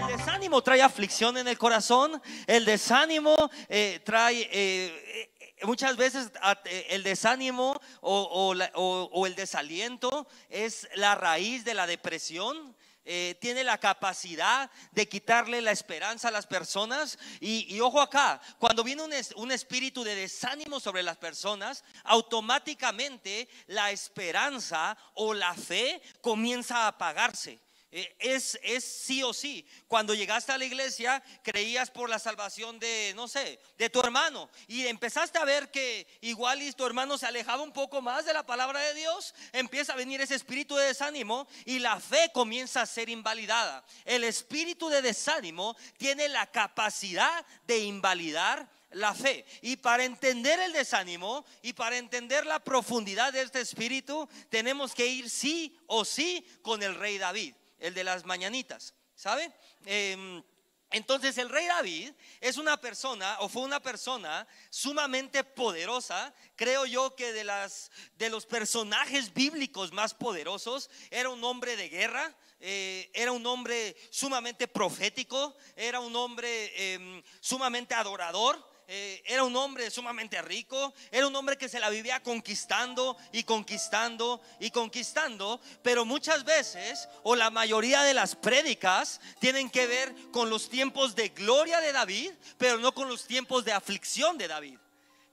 El desánimo trae aflicción en el corazón, el desánimo eh, trae... eh, Muchas veces eh, el desánimo o el desaliento es la raíz de la depresión. Eh, tiene la capacidad de quitarle la esperanza a las personas. Y, ojo acá, cuando viene un, un espíritu de desánimo sobre las personas, automáticamente la esperanza o la fe comienza a apagarse. Eh, Es, es sí o sí. Cuando llegaste a la iglesia, creías por la salvación de, no sé, de tu hermano. Y empezaste a ver que igual y tu hermano se alejaba un poco más de la palabra de Dios. Empieza a venir ese espíritu de desánimo y la fe comienza a ser invalidada. El espíritu de desánimo tiene la capacidad de invalidar la fe. Y para entender el desánimo y para entender la profundidad de este espíritu, tenemos que ir sí o sí con el rey David, el de las mañanitas, ¿sabe? Em, entonces el rey David es una persona o fue una persona sumamente poderosa. Creo yo que de las de los personajes bíblicos más poderosos era un hombre de guerra, eh, era un hombre sumamente profético, era un hombre em, sumamente adorador. Eh, era un hombre sumamente rico, era un hombre que se la vivía conquistando y conquistando y conquistando, pero muchas veces o la mayoría de las prédicas tienen que ver con los tiempos de gloria de David, pero no con los tiempos de aflicción de David.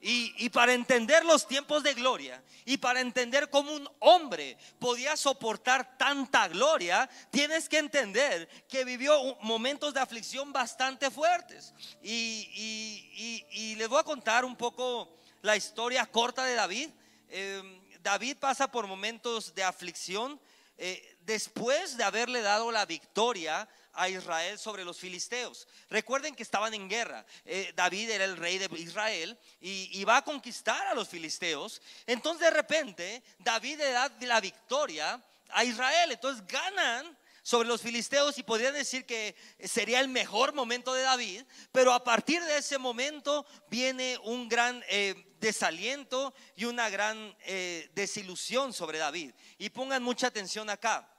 Y, para entender los tiempos de gloria y para entender cómo un hombre podía soportar tanta gloria, tienes que entender que vivió momentos de aflicción bastante fuertes. Y, y- les voy a contar un poco la historia corta de David. Eh, David pasa por momentos de aflicción eh, después de haberle dado la victoria a Israel sobre los filisteos. Recuerden que estaban en guerra. Eh, David era el rey de Israel y, va a conquistar a los filisteos. Entonces de repente David le da la victoria a Israel. Entonces ganan sobre los filisteos y podrían decir que sería el mejor momento de David, pero a partir de ese momento viene un gran eh, desaliento y una gran eh, desilusión sobre David. Y pongan mucha atención acá.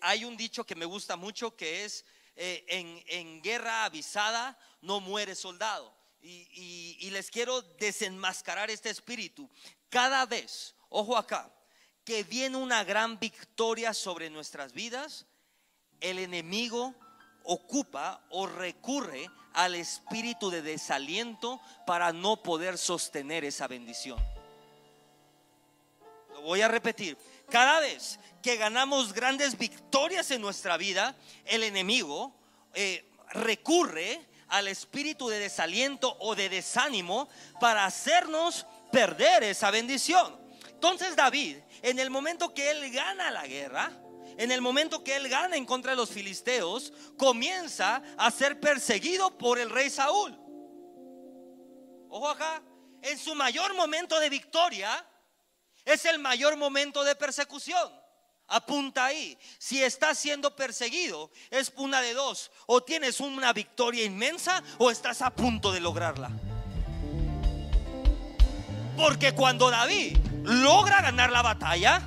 Hay un dicho que me gusta mucho que es, eh, en, en guerra avisada no muere soldado. Y, y- y les quiero desenmascarar este espíritu. Cada vez, ojo acá, que viene una gran victoria sobre nuestras vidas, el enemigo ocupa o recurre al espíritu de desaliento para no poder sostener esa bendición. Lo voy a repetir. Cada vez que ganamos grandes victorias en nuestra vida, el enemigo eh, recurre al espíritu de desaliento o de desánimo para hacernos perder esa bendición. Entonces David, en el momento que él gana la guerra, en el momento que él gana en contra de los filisteos, comienza a ser perseguido por el rey Saúl. Ojo acá, en su mayor momento de victoria es el mayor momento de persecución. Apunta ahí, si estás siendo perseguido, es una de dos, o tienes una victoria inmensa o estás a punto de lograrla. Porque cuando David logra ganar la batalla,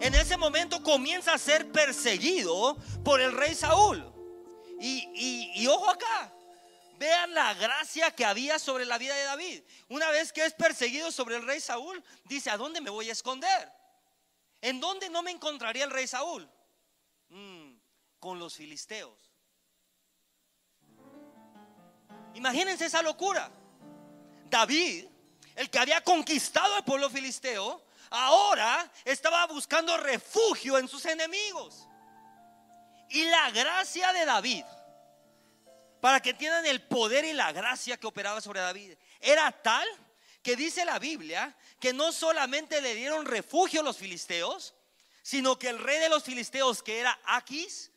en ese momento comienza a ser perseguido por el rey Saúl. Y, y- y ojo acá, vean la gracia que había sobre la vida de David. Una vez que es perseguido sobre el rey Saúl, dice, ¿a dónde me voy a esconder? ¿En dónde no me encontraría el rey Saúl? Mm, con los filisteos. Imagínense esa locura. David, el que había conquistado al pueblo filisteo, ahora estaba buscando refugio en sus enemigos. Y la gracia de David, para que entiendan el poder y la gracia que operaba sobre David, era tal que dice la Biblia que no solamente le dieron refugio a los filisteos, sino que el rey de los filisteos, que era Aquis,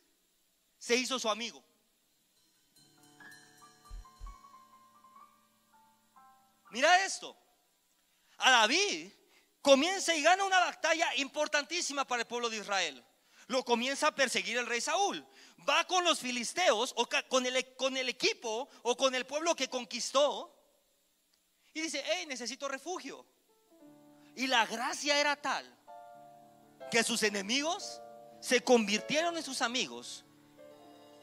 se hizo su amigo. Mira esto. A David comienza y gana una batalla importantísima para el pueblo de Israel. Lo comienza a perseguir el rey Saúl. Va con los filisteos o con el, con el equipo o con el pueblo que conquistó y dice, hey, necesito refugio. Y la gracia era tal que sus enemigos se convirtieron en sus amigos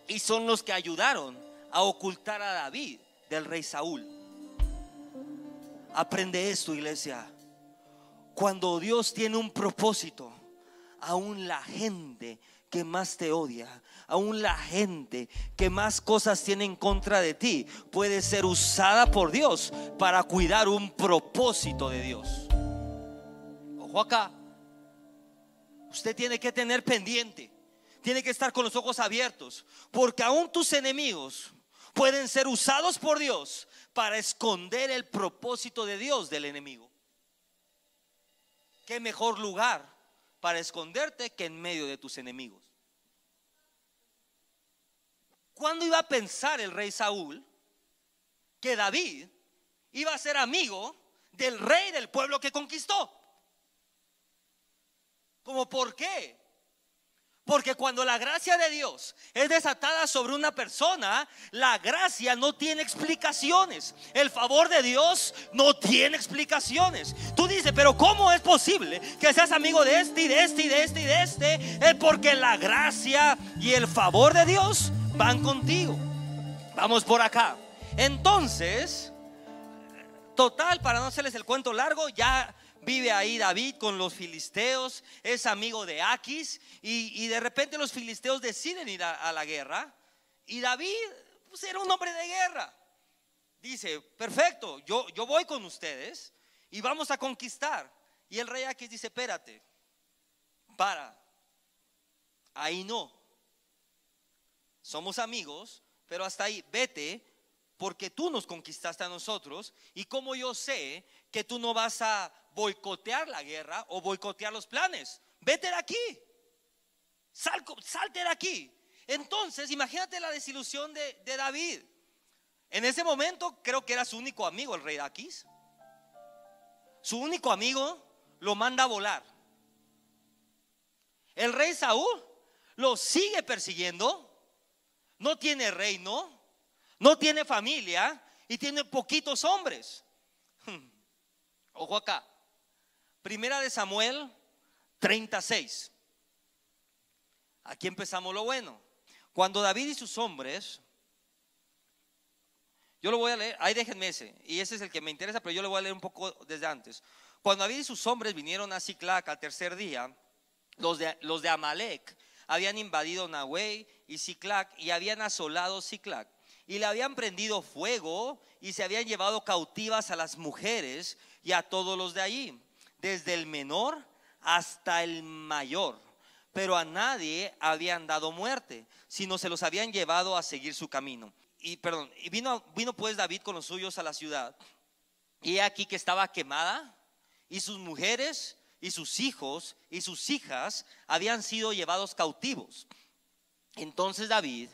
y son los que ayudaron a ocultar a David del rey Saúl. Aprende esto, iglesia. Cuando Dios tiene un propósito, aún la gente que más te odia, aún la gente que más cosas tiene en contra de ti, puede ser usada por Dios para cuidar un propósito de Dios. Ojo acá. Usted tiene que tener pendiente, tiene que estar con los ojos abiertos, porque aún tus enemigos pueden ser usados por Dios para esconder el propósito de Dios del enemigo. ¿Qué mejor lugar para esconderte que en medio de tus enemigos? ¿Cuándo iba a pensar el rey Saúl que David iba a ser amigo del rey del pueblo que conquistó? ¿Cómo por qué? Porque cuando la gracia de Dios es desatada sobre una persona, la gracia no tiene explicaciones. El favor de Dios no tiene explicaciones. Tú dices, pero ¿cómo es posible que seas amigo de este y de este y de este y de este? Es porque la gracia y el favor de Dios van contigo. Vamos por acá. Entonces, total, para no hacerles el cuento largo, ya vive ahí David con los filisteos, es amigo de Aquis y, de repente los filisteos deciden ir a, la guerra y David pues, era un hombre de guerra. Dice, perfecto, yo, yo voy con ustedes y vamos a conquistar. Y el rey Aquis dice, espérate, para, ahí no. Somos amigos, pero hasta ahí, vete porque tú nos conquistaste a nosotros y como yo sé que tú no vas a boicotear la guerra o boicotear los planes. Vete de aquí. salte de aquí. Entonces, imagínate la desilusión de, David. En ese momento creo que era su único amigo, el rey de Aquís. Su único amigo lo manda a volar. El rey Saúl lo sigue persiguiendo. No tiene reino, no tiene familia y tiene poquitos hombres. Ojo acá. Primera de Samuel 36. Aquí empezamos lo bueno. Cuando David y sus hombres, yo lo voy a leer, ahí déjenme ese, y ese es el que me interesa, pero yo lo voy a leer un poco desde antes. Cuando David y sus hombres vinieron a Ciclac al tercer día, los de, los de Amalek habían invadido Nahuey y Ciclac y habían asolado Ciclac y le habían prendido fuego y se habían llevado cautivas a las mujeres y a todos los de allí desde el menor hasta el mayor. Pero a nadie habían dado muerte, sino se los habían llevado a seguir su camino. Y vino, vino pues David con los suyos a la ciudad. Y aquí que estaba quemada, y sus mujeres, y sus hijos, y sus hijas habían sido llevados cautivos. Entonces David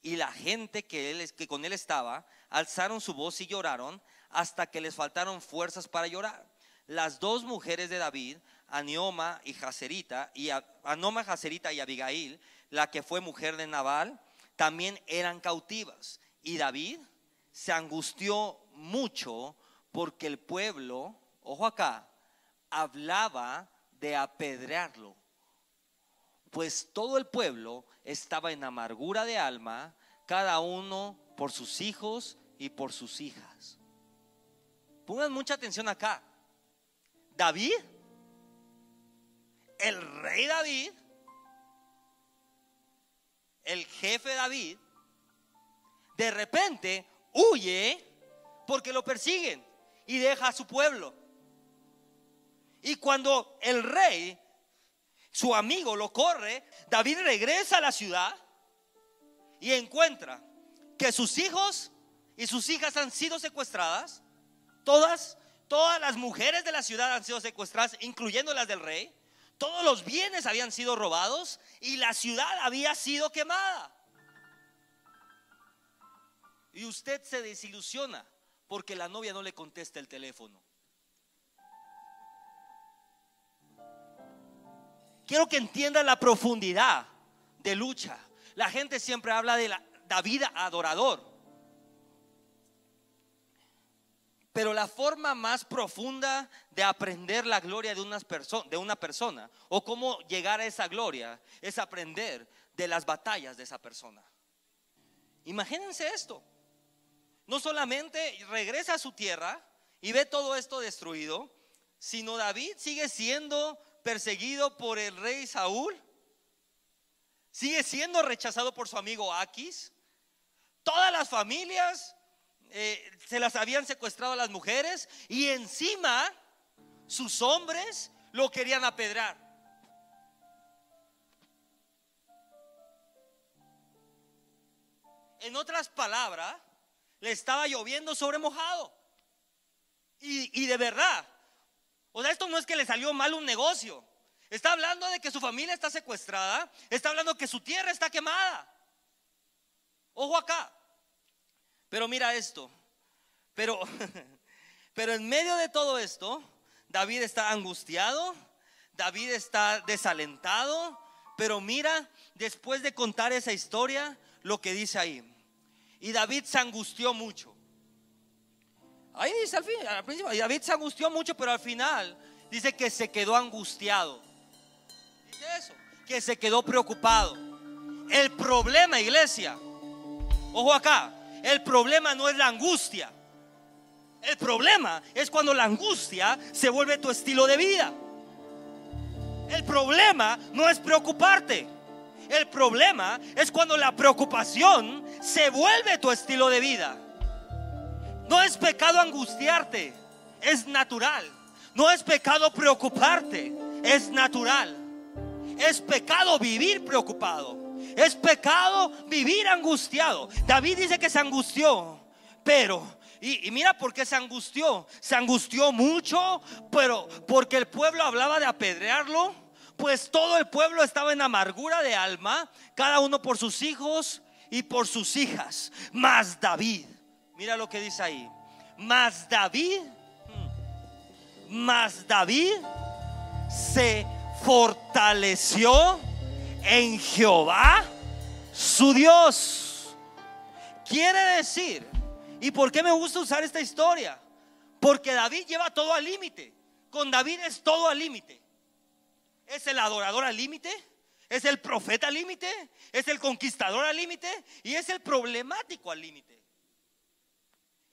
y la gente que, él, que con él estaba alzaron su voz y lloraron hasta que les faltaron fuerzas para llorar las dos mujeres de David, Anioma y Jacerita, y Anoma, Jacerita y Abigail, la que fue mujer de Nabal, también eran cautivas. Y David se angustió mucho porque el pueblo, ojo acá, hablaba de apedrearlo. Pues todo el pueblo estaba en amargura de alma, cada uno por sus hijos y por sus hijas. Pongan mucha atención acá. David, el rey David, el jefe David, de repente huye porque lo persiguen y deja a su pueblo. Y cuando el rey, su amigo, lo corre, David regresa a la ciudad y encuentra que sus hijos y sus hijas han sido secuestradas, todas Todas las mujeres de la ciudad han sido secuestradas, incluyendo las del rey. Todos los bienes habían sido robados y la ciudad había sido quemada. Y usted se desilusiona porque la novia no le contesta el teléfono. Quiero que entienda la profundidad de lucha. La gente siempre habla de la David adorador. Pero la forma más profunda de aprender la gloria de, unas de una persona o cómo llegar a esa gloria es aprender de las batallas de esa persona. Imagínense esto. No solamente regresa a su tierra y ve todo esto destruido, sino David sigue siendo perseguido por el rey Saúl, sigue siendo rechazado por su amigo Aquis. Todas las familias eh, se las habían secuestrado a las mujeres y encima sus hombres lo querían apedrar. En otras palabras, le estaba lloviendo sobre mojado. Y, y, de verdad, o sea, esto no es que le salió mal un negocio. Está hablando de que su familia está secuestrada. Está hablando que su tierra está quemada. Ojo acá. Pero mira esto. Pero, pero en medio de todo esto, David está angustiado. David está desalentado. Pero mira, después de contar esa historia, lo que dice ahí. Y David se angustió mucho. Ahí dice al fin, al principio, David se angustió mucho, pero al final dice que se quedó angustiado. Dice eso, que se quedó preocupado. El problema, iglesia, ojo acá, el problema no es la angustia. El problema es cuando la angustia se vuelve tu estilo de vida. El problema no es preocuparte. El problema es cuando la preocupación se vuelve tu estilo de vida. No es pecado angustiarte, es natural. No es pecado preocuparte, es natural. Es pecado vivir preocupado. Es pecado vivir angustiado. David dice que se angustió, pero y, mira por qué se angustió. Se angustió mucho, pero porque el pueblo hablaba de apedrearlo, pues todo el pueblo estaba en amargura de alma, cada uno por sus hijos y por sus hijas. Mas David Mira lo que dice ahí. Mas David, mas David se fortaleció en Jehová, su Dios. Quiere decir, ¿y por qué me gusta usar esta historia? Porque David lleva todo al límite. Con David es todo al límite. Es el adorador al límite, es el profeta al límite, es el conquistador al límite y es el problemático al límite.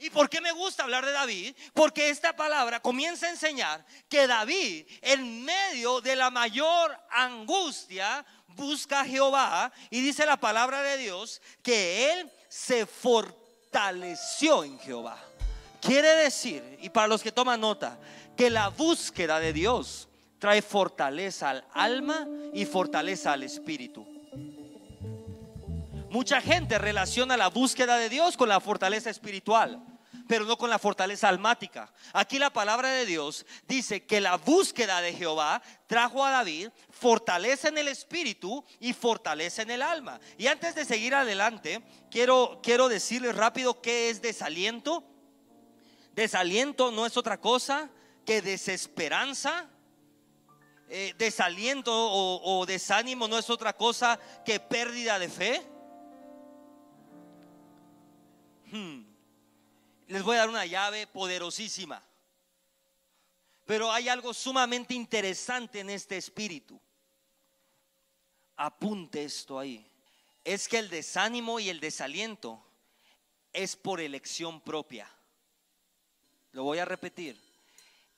¿Y por qué me gusta hablar de David? Porque esta palabra comienza a enseñar que David, en medio de la mayor angustia, busca a Jehová y dice la palabra de Dios que él se fortaleció en Jehová. Quiere decir, y para los que toman nota, que la búsqueda de Dios trae fortaleza al alma y fortaleza al espíritu. Mucha gente relaciona la búsqueda de Dios con la fortaleza espiritual pero no con la fortaleza almática. Aquí la palabra de Dios dice que la búsqueda de Jehová trajo a David fortaleza en el espíritu y fortaleza en el alma. Y antes de seguir adelante, quiero, quiero decirles rápido qué es desaliento. Desaliento no es otra cosa que desesperanza. Eh, desaliento o, desánimo no es otra cosa que pérdida de fe. Hmm les voy a dar una llave poderosísima. Pero hay algo sumamente interesante en este espíritu. Apunte esto ahí. Es que el desánimo y el desaliento es por elección propia. Lo voy a repetir.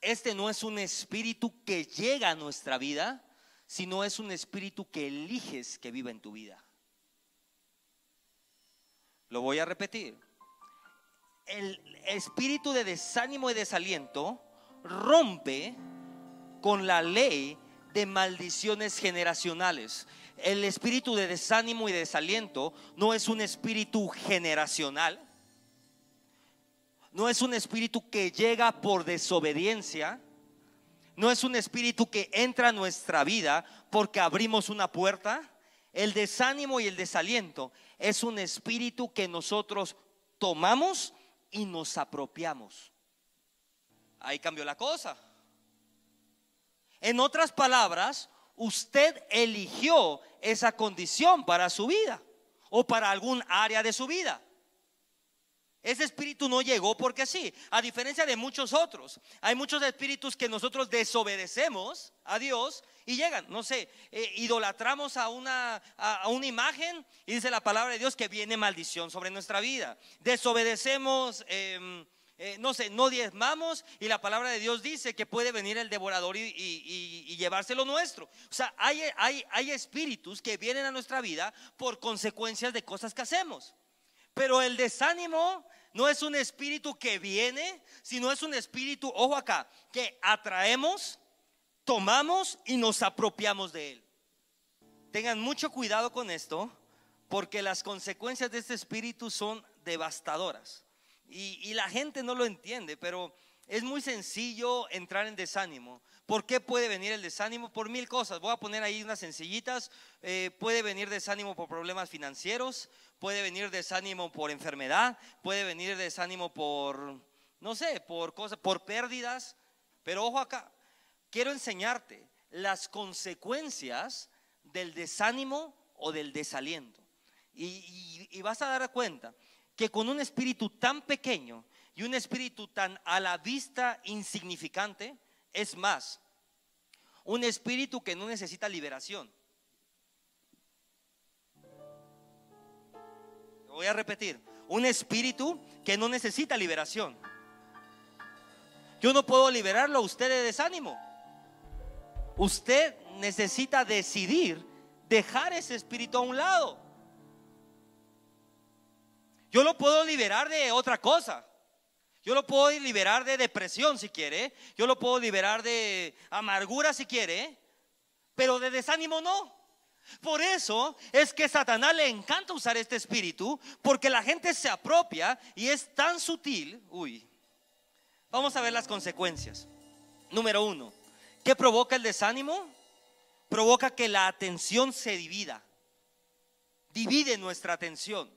Este no es un espíritu que llega a nuestra vida, sino es un espíritu que eliges que viva en tu vida. Lo voy a repetir el espíritu de desánimo y desaliento rompe con la ley de maldiciones generacionales. El espíritu de desánimo y desaliento no es un espíritu generacional, no es un espíritu que llega por desobediencia, no es un espíritu que entra a nuestra vida porque abrimos una puerta. El desánimo y el desaliento es un espíritu que nosotros tomamos y nos apropiamos. Ahí cambió la cosa. En otras palabras, usted eligió esa condición para su vida o para algún área de su vida. Ese espíritu no llegó porque sí, a diferencia de muchos otros. Hay muchos espíritus que nosotros desobedecemos a Dios y llegan, no sé, eh, idolatramos a una, a, una imagen y dice la palabra de Dios que viene maldición sobre nuestra vida. Desobedecemos, em, eh, no sé, no diezmamos y la palabra de Dios dice que puede venir el devorador y, y, llevarse lo nuestro. O sea, hay, hay, hay espíritus que vienen a nuestra vida por consecuencias de cosas que hacemos. Pero el desánimo no es un espíritu que viene, sino es un espíritu, ojo acá, que atraemos, tomamos y nos apropiamos de él. Tengan mucho cuidado con esto, porque las consecuencias de este espíritu son devastadoras. Y, la gente no lo entiende, pero es muy sencillo entrar en desánimo. ¿Por qué puede venir el desánimo? Por mil cosas. Voy a poner ahí unas sencillitas. Eh, puede venir desánimo por problemas financieros, puede venir desánimo por enfermedad, puede venir desánimo por, no sé, por cosas, por pérdidas. Pero ojo acá, quiero enseñarte las consecuencias del desánimo o del desaliento. Y, y vas a dar cuenta que con un espíritu tan pequeño y un espíritu tan a la vista insignificante, es más, un espíritu que no necesita liberación. Voy a repetir, un espíritu que no necesita liberación. Yo no puedo liberarlo a usted de desánimo. Usted necesita decidir dejar ese espíritu a un lado. Yo lo puedo liberar de otra cosa. Yo lo puedo liberar de depresión si quiere. Yo lo puedo liberar de amargura si quiere. Pero de desánimo no. Por eso es que Satanás le encanta usar este espíritu, porque la gente se apropia y es tan sutil. Uy, vamos a ver las consecuencias. Número uno, ¿qué provoca el desánimo? Provoca que la atención se divida. Divide nuestra atención.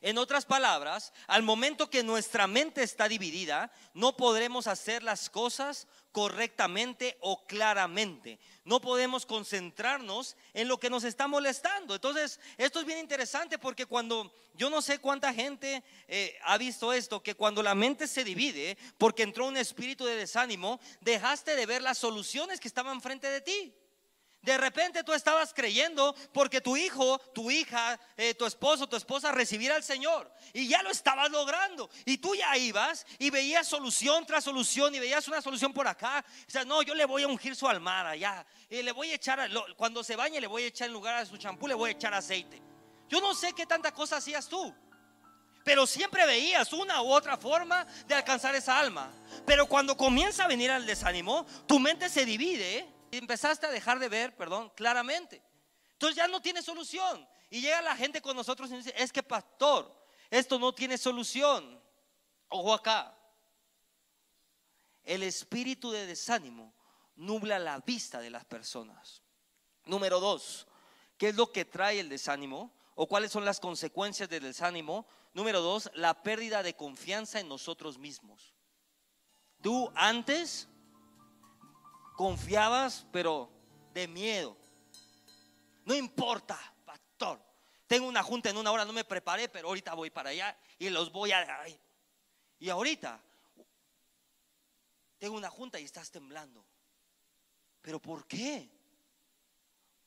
En otras palabras, al momento que nuestra mente está dividida, no podremos hacer las cosas correctamente o claramente. No podemos concentrarnos en lo que nos está molestando. Entonces, esto es bien interesante porque cuando, yo no sé cuánta gente eh, ha visto esto, que cuando la mente se divide porque entró un espíritu de desánimo, dejaste de ver las soluciones que estaban frente de ti. De repente tú estabas creyendo porque tu hijo, tu hija, eh, tu esposo, tu esposa recibiera al Señor y ya lo estabas logrando. Y tú ya ibas y veías solución tras solución y veías una solución por acá. O sea, no, yo le voy a ungir su almada ya. Y le voy a echar, cuando se bañe, le voy a echar en lugar de su champú, le voy a echar aceite. Yo no sé qué tanta cosa hacías tú. Pero siempre veías una u otra forma de alcanzar esa alma. Pero cuando comienza a venir el desánimo, tu mente se divide empezaste a dejar de ver, perdón, claramente. Entonces ya no tiene solución. Y llega la gente con nosotros y dice, es que pastor, esto no tiene solución. Ojo acá. El espíritu de desánimo nubla la vista de las personas. Número dos, ¿qué es lo que trae el desánimo? ¿O cuáles son las consecuencias del desánimo? Número dos, la pérdida de confianza en nosotros mismos. Tú antes confiabas, pero de miedo. No importa, pastor. Tengo una junta en una hora, no me preparé, pero ahorita voy para allá y los voy a... Y ahorita tengo una junta y estás temblando. ¿Pero por qué?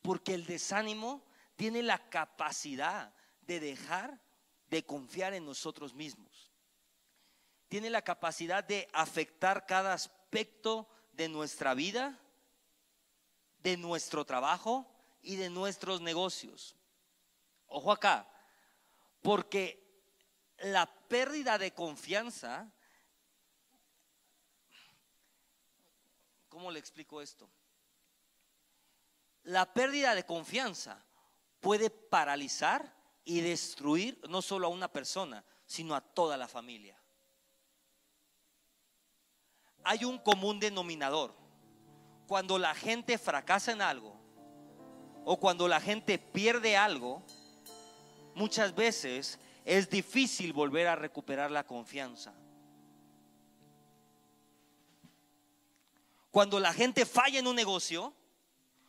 Porque el desánimo tiene la capacidad de dejar de confiar en nosotros mismos. Tiene la capacidad de afectar cada aspecto de nuestra vida, de nuestro trabajo y de nuestros negocios. Ojo acá, porque la pérdida de confianza, ¿cómo le explico esto? La pérdida de confianza puede paralizar y destruir no solo a una persona, sino a toda la familia hay un común denominador. Cuando la gente fracasa en algo o cuando la gente pierde algo, muchas veces es difícil volver a recuperar la confianza. Cuando la gente falla en un negocio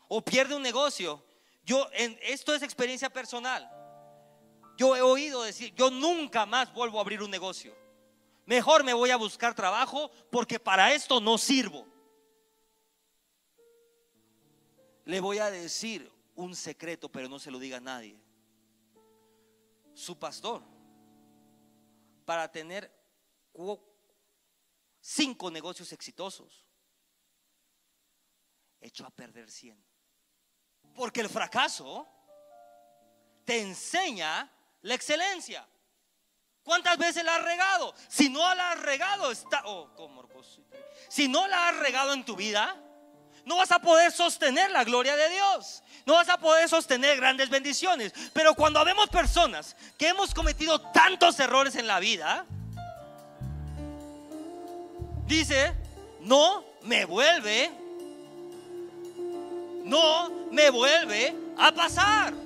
o pierde un negocio, yo en, esto es experiencia personal. Yo he oído decir, yo nunca más vuelvo a abrir un negocio. Mejor me voy a buscar trabajo porque para esto no sirvo. Le voy a decir un secreto, pero no se lo diga a nadie. Su pastor, para tener cinco negocios exitosos, echó a perder cien. Porque el fracaso te enseña la excelencia. ¿Cuántas veces la has regado? Si no la has regado, está. Oh, si no la has regado en tu vida, no vas a poder sostener la gloria de Dios. No vas a poder sostener grandes bendiciones. Pero cuando vemos personas que hemos cometido tantos errores en la vida, dice, no me vuelve, no me vuelve a pasar.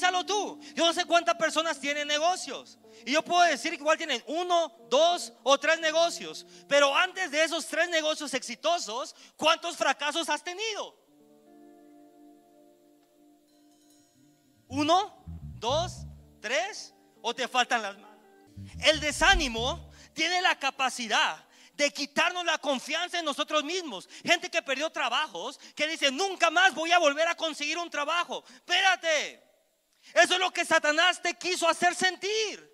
Piénsalo tú. Yo no sé cuántas personas tienen negocios. Y yo puedo decir que igual tienen uno, dos o tres negocios. Pero antes de esos tres negocios exitosos, ¿cuántos fracasos has tenido? ¿Uno, dos, tres? ¿O te faltan las manos? El desánimo tiene la capacidad de quitarnos la confianza en nosotros mismos. Gente que perdió trabajos, que dice, nunca más voy a volver a conseguir un trabajo. Espérate. Eso es lo que Satanás te quiso hacer sentir.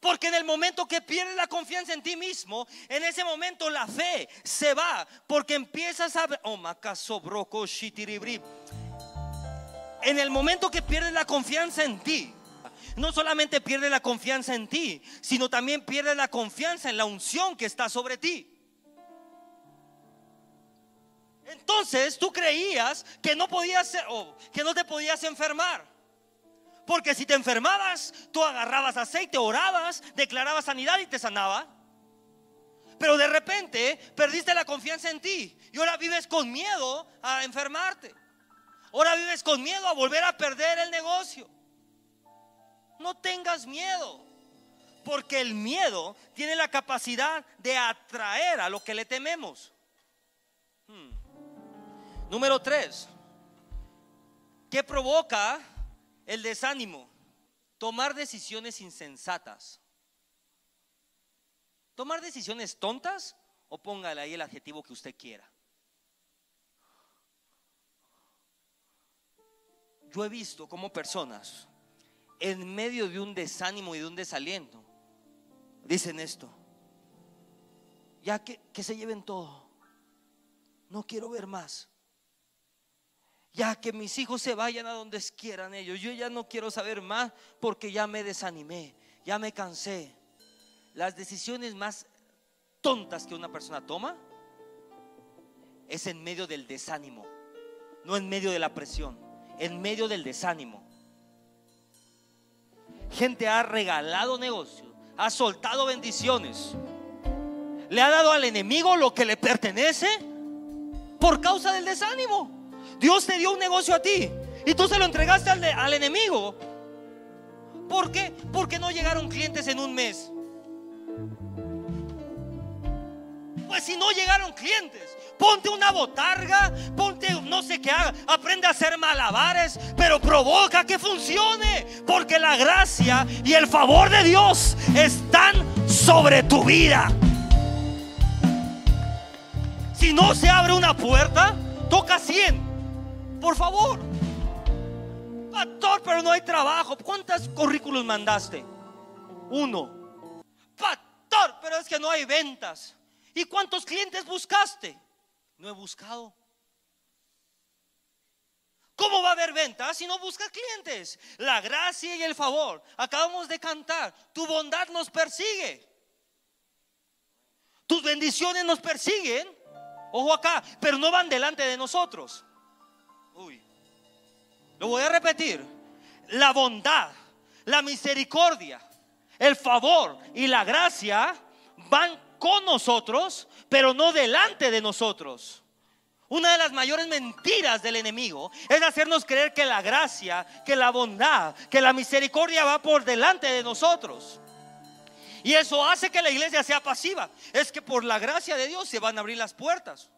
Porque en el momento que pierdes la confianza en ti mismo, en ese momento la fe se va. Porque empiezas a... Oh, en el momento que pierdes la confianza en ti, no solamente pierdes la confianza en ti, sino también pierdes la confianza en la unción que está sobre ti. Entonces tú creías que no podías o que no te podías enfermar. Porque si te enfermabas, tú agarrabas aceite, orabas, declarabas sanidad y te sanaba. Pero de repente perdiste la confianza en ti y ahora vives con miedo a enfermarte. Ahora vives con miedo a volver a perder el negocio. No tengas miedo, porque el miedo tiene la capacidad de atraer a lo que le tememos. Hmm. Número tres, ¿qué provoca el desánimo? Tomar decisiones insensatas. Tomar decisiones tontas o póngale ahí el adjetivo que usted quiera. Yo he visto como personas en medio de un desánimo y de un desaliento dicen esto. Ya que, que se lleven todo. No quiero ver más ya que mis hijos se vayan a donde quieran ellos. Yo ya no quiero saber más porque ya me desanimé, ya me cansé. Las decisiones más tontas que una persona toma es en medio del desánimo, no en medio de la presión, en medio del desánimo. Gente ha regalado negocios, ha soltado bendiciones, le ha dado al enemigo lo que le pertenece por causa del desánimo. Dios te dio un negocio a ti y tú se lo entregaste al, enemigo. ¿Por qué? Porque no llegaron clientes en un mes. Pues si no llegaron clientes, ponte una botarga, ponte no sé qué haga, aprende a hacer malabares, pero provoca que funcione, porque la gracia y el favor de Dios están sobre tu vida. Si no se abre una puerta, toca 100. Por favor. Pastor, pero no hay trabajo. ¿Cuántos currículos mandaste? Uno. Pastor, pero es que no hay ventas. ¿Y cuántos clientes buscaste? No he buscado. ¿Cómo va a haber ventas si no buscas clientes? La gracia y el favor. Acabamos de cantar. Tu bondad nos persigue. Tus bendiciones nos persiguen. Ojo acá, pero no van delante de nosotros. Lo voy a repetir. La bondad, la misericordia, el favor y la gracia van con nosotros, pero no delante de nosotros. Una de las mayores mentiras del enemigo es hacernos creer que la gracia, que la bondad, que la misericordia va por delante de nosotros. Y eso hace que la iglesia sea pasiva. Es que por la gracia de Dios se van a abrir las puertas.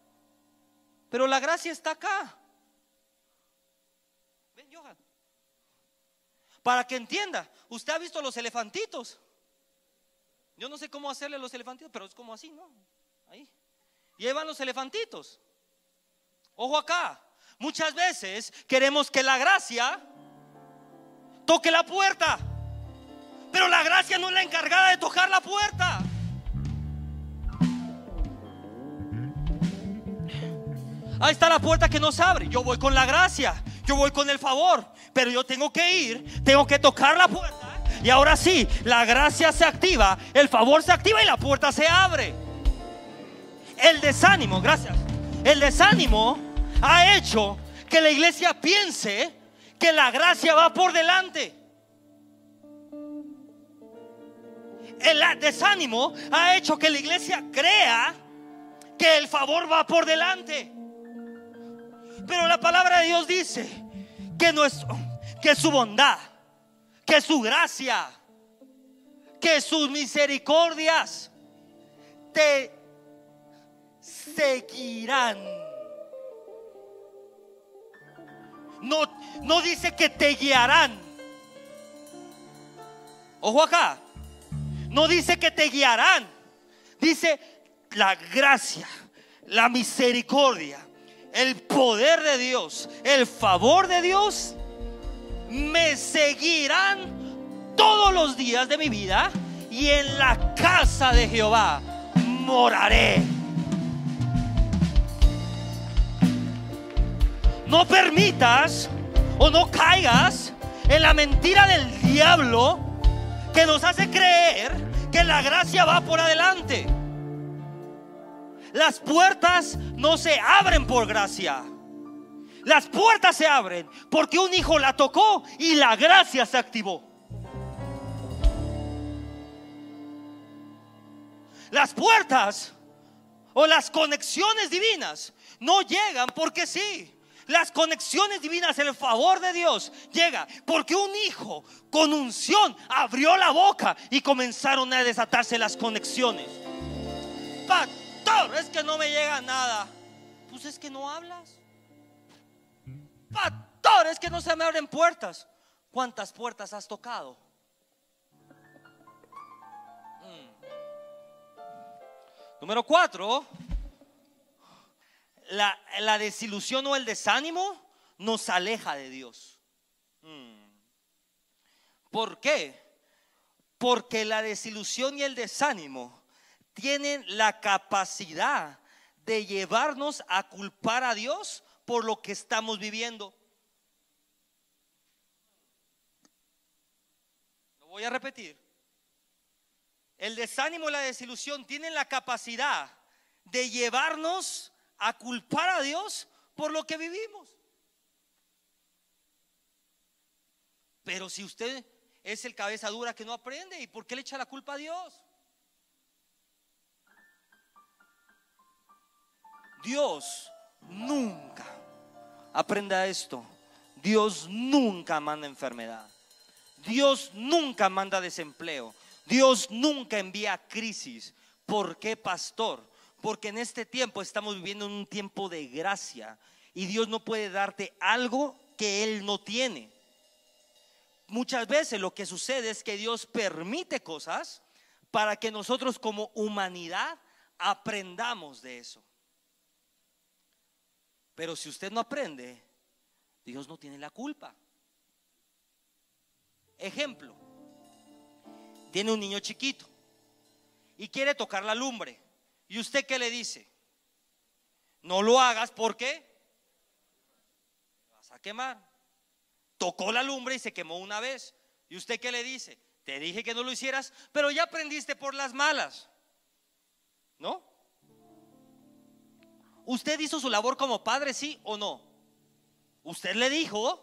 Pero la gracia está acá. Para que entienda, usted ha visto los elefantitos. Yo no sé cómo hacerle los elefantitos, pero es como así, ¿no? Ahí. Llevan los elefantitos. Ojo acá. Muchas veces queremos que la gracia toque la puerta. Pero la gracia no es la encargada de tocar la puerta. Ahí está la puerta que no se abre. Yo voy con la gracia. Yo voy con el favor. Pero yo tengo que ir. Tengo que tocar la puerta. Y ahora sí, la gracia se activa. El favor se activa y la puerta se abre. El desánimo, gracias. El desánimo ha hecho que la iglesia piense que la gracia va por delante. El desánimo ha hecho que la iglesia crea que el favor va por delante. Pero la palabra de Dios dice que, no que su bondad, que su gracia, que sus misericordias te seguirán. No, no dice que te guiarán. Ojo acá. No dice que te guiarán. Dice la gracia, la misericordia, el poder de Dios, el favor de Dios, me seguirán todos los días de mi vida y en la casa de Jehová moraré. No permitas o no caigas en la mentira del diablo que nos hace creer que la gracia va por adelante. Las puertas no se abren por gracia. Las puertas se abren porque un hijo la tocó y la gracia se activó. Las puertas o las conexiones divinas no llegan porque sí. Las conexiones divinas, el favor de Dios llega porque un hijo con unción abrió la boca y comenzaron a desatarse las conexiones es que no me llega nada. Pues es que no hablas. Pastor, es que no se me abren puertas. ¿Cuántas puertas has tocado? Mm. Número cuatro, la, desilusión o el desánimo nos aleja de Dios. Mm. ¿Por qué? Porque la desilusión y el desánimo tienen la capacidad de llevarnos a culpar a Dios por lo que estamos viviendo. Lo voy a repetir. El desánimo y la desilusión tienen la capacidad de llevarnos a culpar a Dios por lo que vivimos. Pero si usted es el cabeza dura que no aprende, ¿y por qué le echa la culpa a Dios? Dios nunca, aprenda esto, Dios nunca manda enfermedad. Dios nunca manda desempleo. Dios nunca envía crisis. ¿Por qué, pastor? Porque en este tiempo estamos viviendo en un tiempo de gracia y Dios no puede darte algo que Él no tiene. Muchas veces lo que sucede es que Dios permite cosas para que nosotros como humanidad aprendamos de eso. Pero si usted no aprende, Dios no tiene la culpa. Ejemplo, tiene un niño chiquito y quiere tocar la lumbre. ¿Y usted qué le dice? No lo hagas porque vas a quemar. Tocó la lumbre y se quemó una vez. ¿Y usted qué le dice? Te dije que no lo hicieras, pero ya aprendiste por las malas. ¿No? ¿Usted hizo su labor como padre, sí o no? Usted le dijo,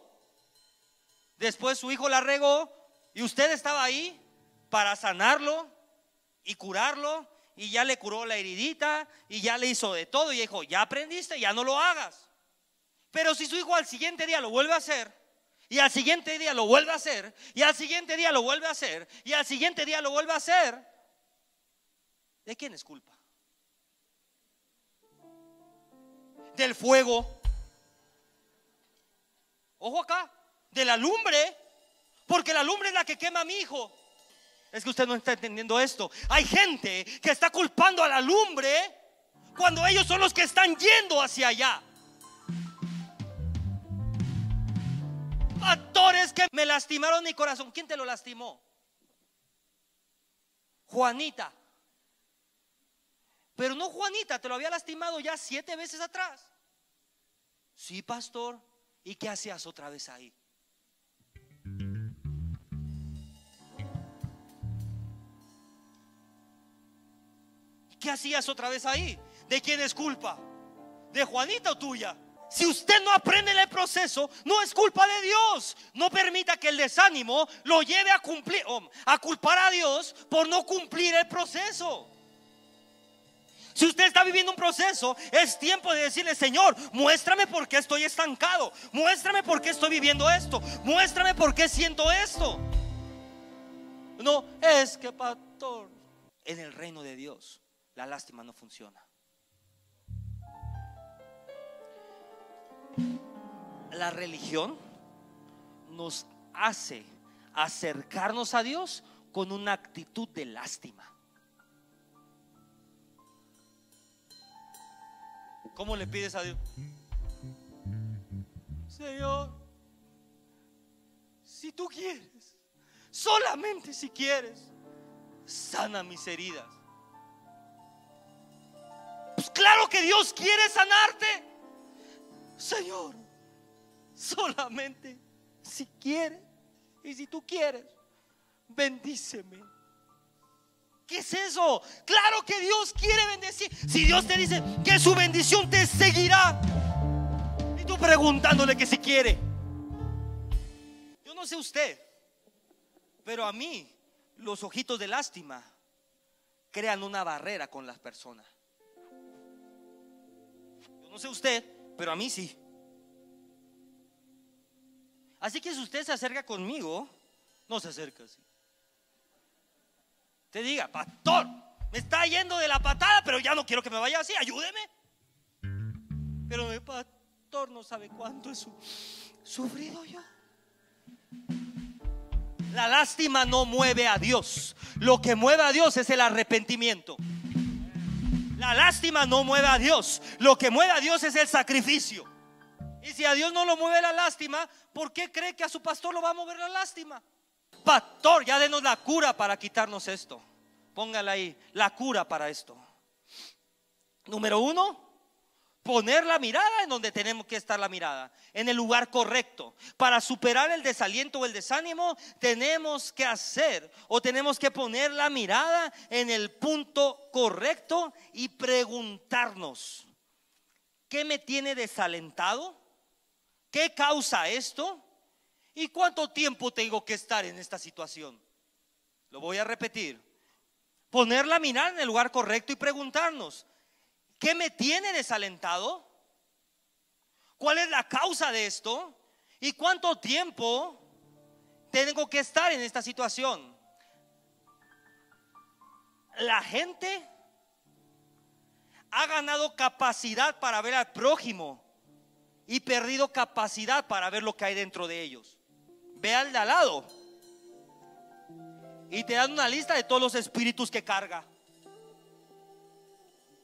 después su hijo la regó y usted estaba ahí para sanarlo y curarlo y ya le curó la heridita y ya le hizo de todo y dijo, ya aprendiste, ya no lo hagas. Pero si su hijo al siguiente día lo vuelve a hacer y al siguiente día lo vuelve a hacer y al siguiente día lo vuelve a hacer y al siguiente día lo vuelve a hacer, ¿de quién es culpa? Del fuego. Ojo acá, de la lumbre. porque la lumbre es la que quema a mi hijo. Es que usted no está entendiendo esto. Hay gente que está culpando a la lumbre cuando ellos son los que están yendo hacia allá. Actores que me lastimaron mi corazón. ¿Quién te lo lastimó? Juanita. Pero no Juanita, te lo había lastimado ya siete veces atrás. Sí, pastor. ¿Y qué hacías otra vez ahí? ¿Qué hacías otra vez ahí? ¿De quién es culpa? ¿De Juanita o tuya? Si usted no aprende en el proceso, no es culpa de Dios. No permita que el desánimo lo lleve a cumplir, a culpar a Dios por no cumplir el proceso. Si usted está viviendo un proceso, es tiempo de decirle, Señor, muéstrame por qué estoy estancado. Muéstrame por qué estoy viviendo esto. Muéstrame por qué siento esto. No, es que, pastor, en el reino de Dios, la lástima no funciona. La religión nos hace acercarnos a Dios con una actitud de lástima. ¿Cómo le pides a Dios? Señor, si tú quieres, solamente si quieres, sana mis heridas. Pues claro que Dios quiere sanarte. Señor, solamente si quieres y si tú quieres, bendíceme. ¿Qué es eso? Claro que Dios quiere bendecir. Si Dios te dice que su bendición te seguirá. Y tú preguntándole que si quiere. Yo no sé usted, pero a mí los ojitos de lástima crean una barrera con las personas. Yo no sé usted, pero a mí sí. Así que si usted se acerca conmigo, no se acerca así te diga, pastor, me está yendo de la patada, pero ya no quiero que me vaya así, ayúdeme. Pero el pastor no sabe cuánto he sufrido yo. La lástima no mueve a Dios. Lo que mueve a Dios es el arrepentimiento. La lástima no mueve a Dios. Lo que mueve a Dios es el sacrificio. Y si a Dios no lo mueve la lástima, ¿por qué cree que a su pastor lo va a mover la lástima? Pastor, ya denos la cura para quitarnos esto. Póngala ahí, la cura para esto. Número uno, poner la mirada en donde tenemos que estar la mirada, en el lugar correcto. Para superar el desaliento o el desánimo, tenemos que hacer o tenemos que poner la mirada en el punto correcto y preguntarnos, ¿qué me tiene desalentado? ¿Qué causa esto? ¿Y cuánto tiempo tengo que estar en esta situación? Lo voy a repetir. Poner la mirada en el lugar correcto y preguntarnos, ¿qué me tiene desalentado? ¿Cuál es la causa de esto? ¿Y cuánto tiempo tengo que estar en esta situación? La gente ha ganado capacidad para ver al prójimo y perdido capacidad para ver lo que hay dentro de ellos ve al de al lado y te dan una lista de todos los espíritus que carga.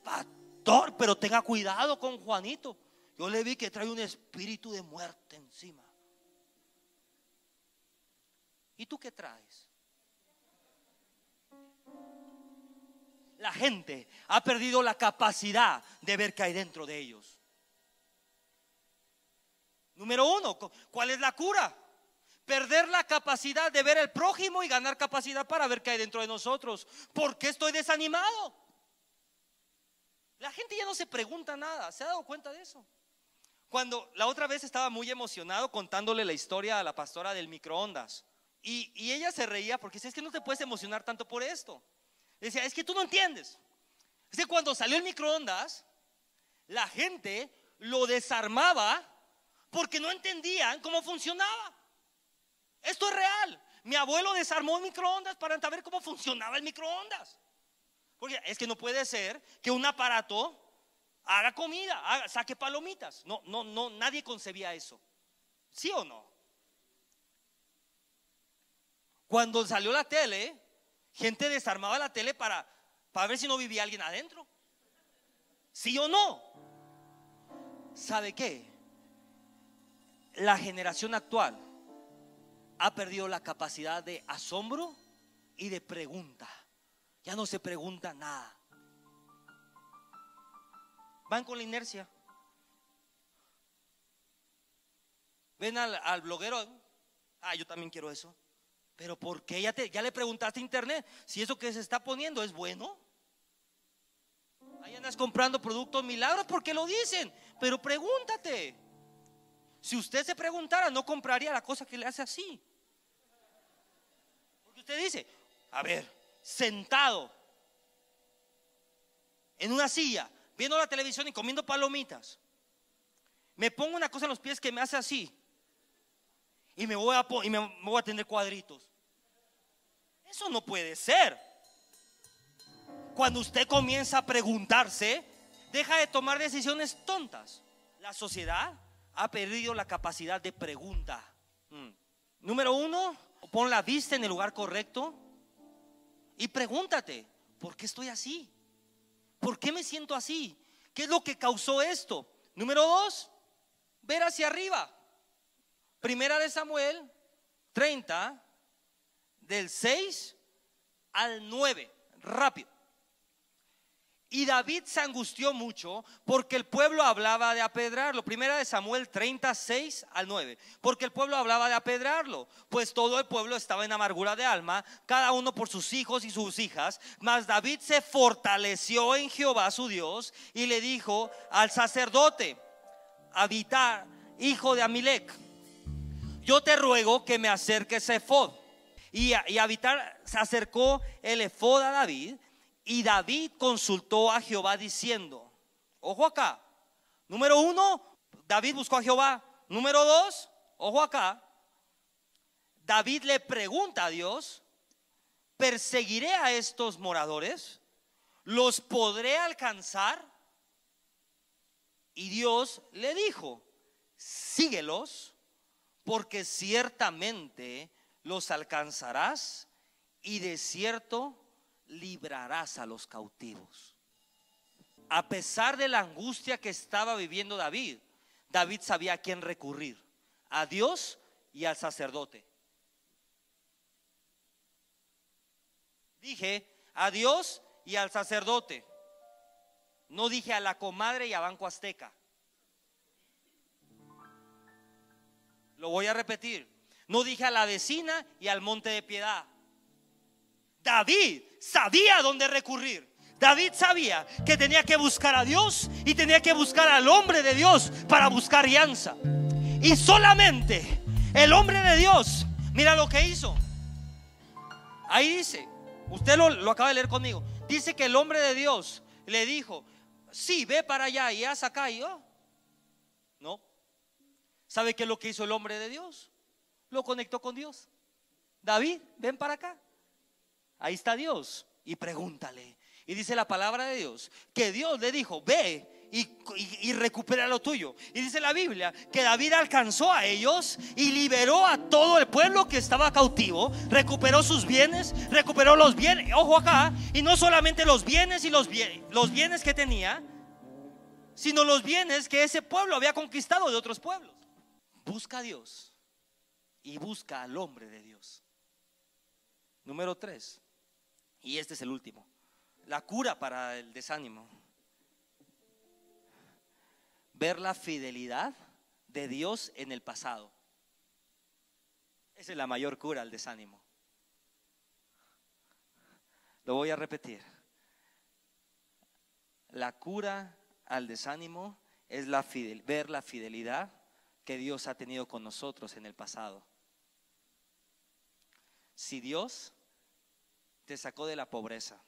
Pastor, pero tenga cuidado con Juanito. Yo le vi que trae un espíritu de muerte encima. ¿Y tú qué traes? La gente ha perdido la capacidad de ver qué hay dentro de ellos. Número uno, ¿cuál es la cura? Perder la capacidad de ver el prójimo y ganar capacidad para ver qué hay dentro de nosotros. ¿Por qué estoy desanimado? La gente ya no se pregunta nada, ¿se ha dado cuenta de eso? Cuando la otra vez estaba muy emocionado contándole la historia a la pastora del microondas y, ella se reía porque dice, es que no te puedes emocionar tanto por esto. Decía, es que tú no entiendes. Es que cuando salió el microondas, la gente lo desarmaba porque no entendían cómo funcionaba. Esto es real. Mi abuelo desarmó un microondas para saber cómo funcionaba el microondas. Porque es que no puede ser que un aparato haga comida, saque palomitas. No, no, no, nadie concebía eso. ¿Sí o no? Cuando salió la tele, gente desarmaba la tele para, para ver si no vivía alguien adentro. ¿Sí o no? ¿Sabe qué? La generación actual ha perdido la capacidad de asombro y de pregunta. Ya no se pregunta nada. Van con la inercia. Ven al, bloguero. Ah, yo también quiero eso. Pero ¿por qué ya, te, ya le preguntaste a internet si eso que se está poniendo es bueno? Ahí andas comprando productos milagros porque lo dicen. Pero pregúntate. Si usted se preguntara, no compraría la cosa que le hace así. Usted dice, a ver, sentado en una silla, viendo la televisión y comiendo palomitas, me pongo una cosa en los pies que me hace así y me voy a, y me voy a tener cuadritos. Eso no puede ser. Cuando usted comienza a preguntarse, deja de tomar decisiones tontas. La sociedad ha perdido la capacidad de pregunta. Mm. Número uno, pon la vista en el lugar correcto y pregúntate, ¿por qué estoy así? ¿Por qué me siento así? ¿Qué es lo que causó esto? Número dos, ver hacia arriba. Primera de Samuel 30, del 6 al 9, rápido. Y David se angustió mucho porque el pueblo hablaba de apedrarlo. Primera de Samuel 36 al 9. Porque el pueblo hablaba de apedrarlo. Pues todo el pueblo estaba en amargura de alma, cada uno por sus hijos y sus hijas. Mas David se fortaleció en Jehová su Dios y le dijo al sacerdote, Habitar, hijo de Amilec, yo te ruego que me acerques a Efod. Y, y se acercó el Efod a David y David consultó a Jehová diciendo, ojo acá, número uno, David buscó a Jehová. Número dos, ojo acá, David le pregunta a Dios, ¿perseguiré a estos moradores? ¿Los podré alcanzar? Y Dios le dijo, síguelos, porque ciertamente los alcanzarás y de cierto librarás a los cautivos. A pesar de la angustia que estaba viviendo David, David sabía a quién recurrir, a Dios y al sacerdote. Dije a Dios y al sacerdote. No dije a la comadre y a Banco Azteca. Lo voy a repetir. No dije a la vecina y al monte de piedad. David sabía dónde recurrir. David sabía que tenía que buscar a Dios y tenía que buscar al hombre de Dios para buscar alianza. Y solamente el hombre de Dios, mira lo que hizo. Ahí dice, usted lo, acaba de leer conmigo, dice que el hombre de Dios le dijo, sí, ve para allá y haz acá y yo. No. ¿Sabe qué es lo que hizo el hombre de Dios? Lo conectó con Dios. David, ven para acá. Ahí está Dios. Y pregúntale. Y dice la palabra de Dios que Dios le dijo, ve y, recupera lo tuyo. Y dice la Biblia que David alcanzó a ellos y liberó a todo el pueblo que estaba cautivo, recuperó sus bienes, recuperó los bienes, ojo acá, y no solamente los bienes y los, los bienes que tenía, sino los bienes que ese pueblo había conquistado de otros pueblos. Busca a Dios y busca al hombre de Dios. Número tres, y este es el último. La cura para el desánimo. Ver la fidelidad de Dios en el pasado. Esa es la mayor cura al desánimo. Lo voy a repetir. La cura al desánimo es la ver la fidelidad que Dios ha tenido con nosotros en el pasado. Si Dios te sacó de la pobreza,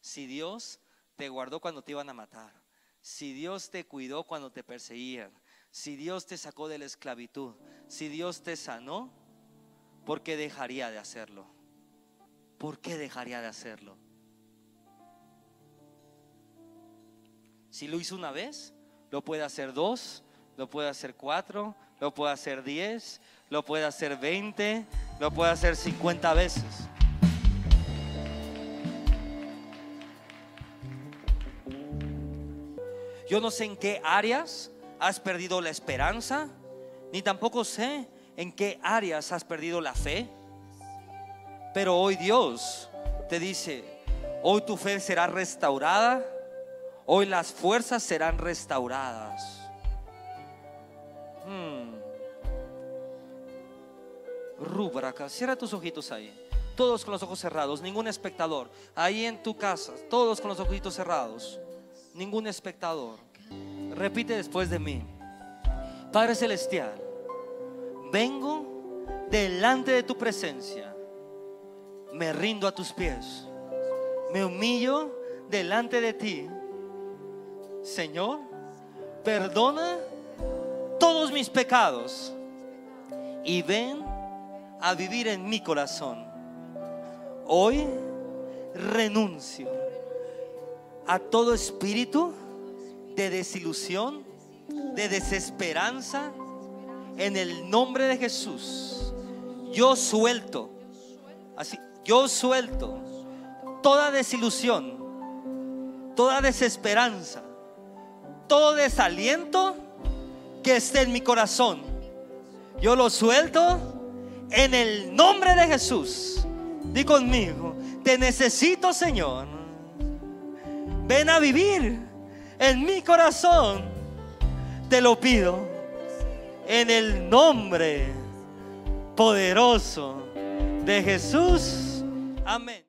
si Dios te guardó cuando te iban a matar, si Dios te cuidó cuando te perseguían, si Dios te sacó de la esclavitud, si Dios te sanó, ¿por qué dejaría de hacerlo? ¿Por qué dejaría de hacerlo? Si lo hizo una vez, lo puede hacer dos, lo puede hacer cuatro, lo puede hacer diez, lo puede hacer veinte, lo puede hacer 50 veces. Yo no sé en qué áreas has perdido la esperanza, ni tampoco sé en qué áreas has perdido la fe. Pero hoy Dios te dice, hoy tu fe será restaurada, hoy las fuerzas serán restauradas. Hmm. Rubraca, cierra tus ojitos ahí. Todos con los ojos cerrados, ningún espectador. Ahí en tu casa, todos con los ojitos cerrados. Ningún espectador. Repite después de mí. Padre Celestial, vengo delante de tu presencia. Me rindo a tus pies. Me humillo delante de ti. Señor, perdona todos mis pecados y ven a vivir en mi corazón. Hoy renuncio a todo espíritu de desilusión, de desesperanza, en el nombre de Jesús. Yo suelto, así, yo suelto toda desilusión, toda desesperanza, todo desaliento que esté en mi corazón. Yo lo suelto en el nombre de Jesús. Di conmigo, te necesito Señor. Ven a vivir en mi corazón. Te lo pido en el nombre poderoso de Jesús. Amén.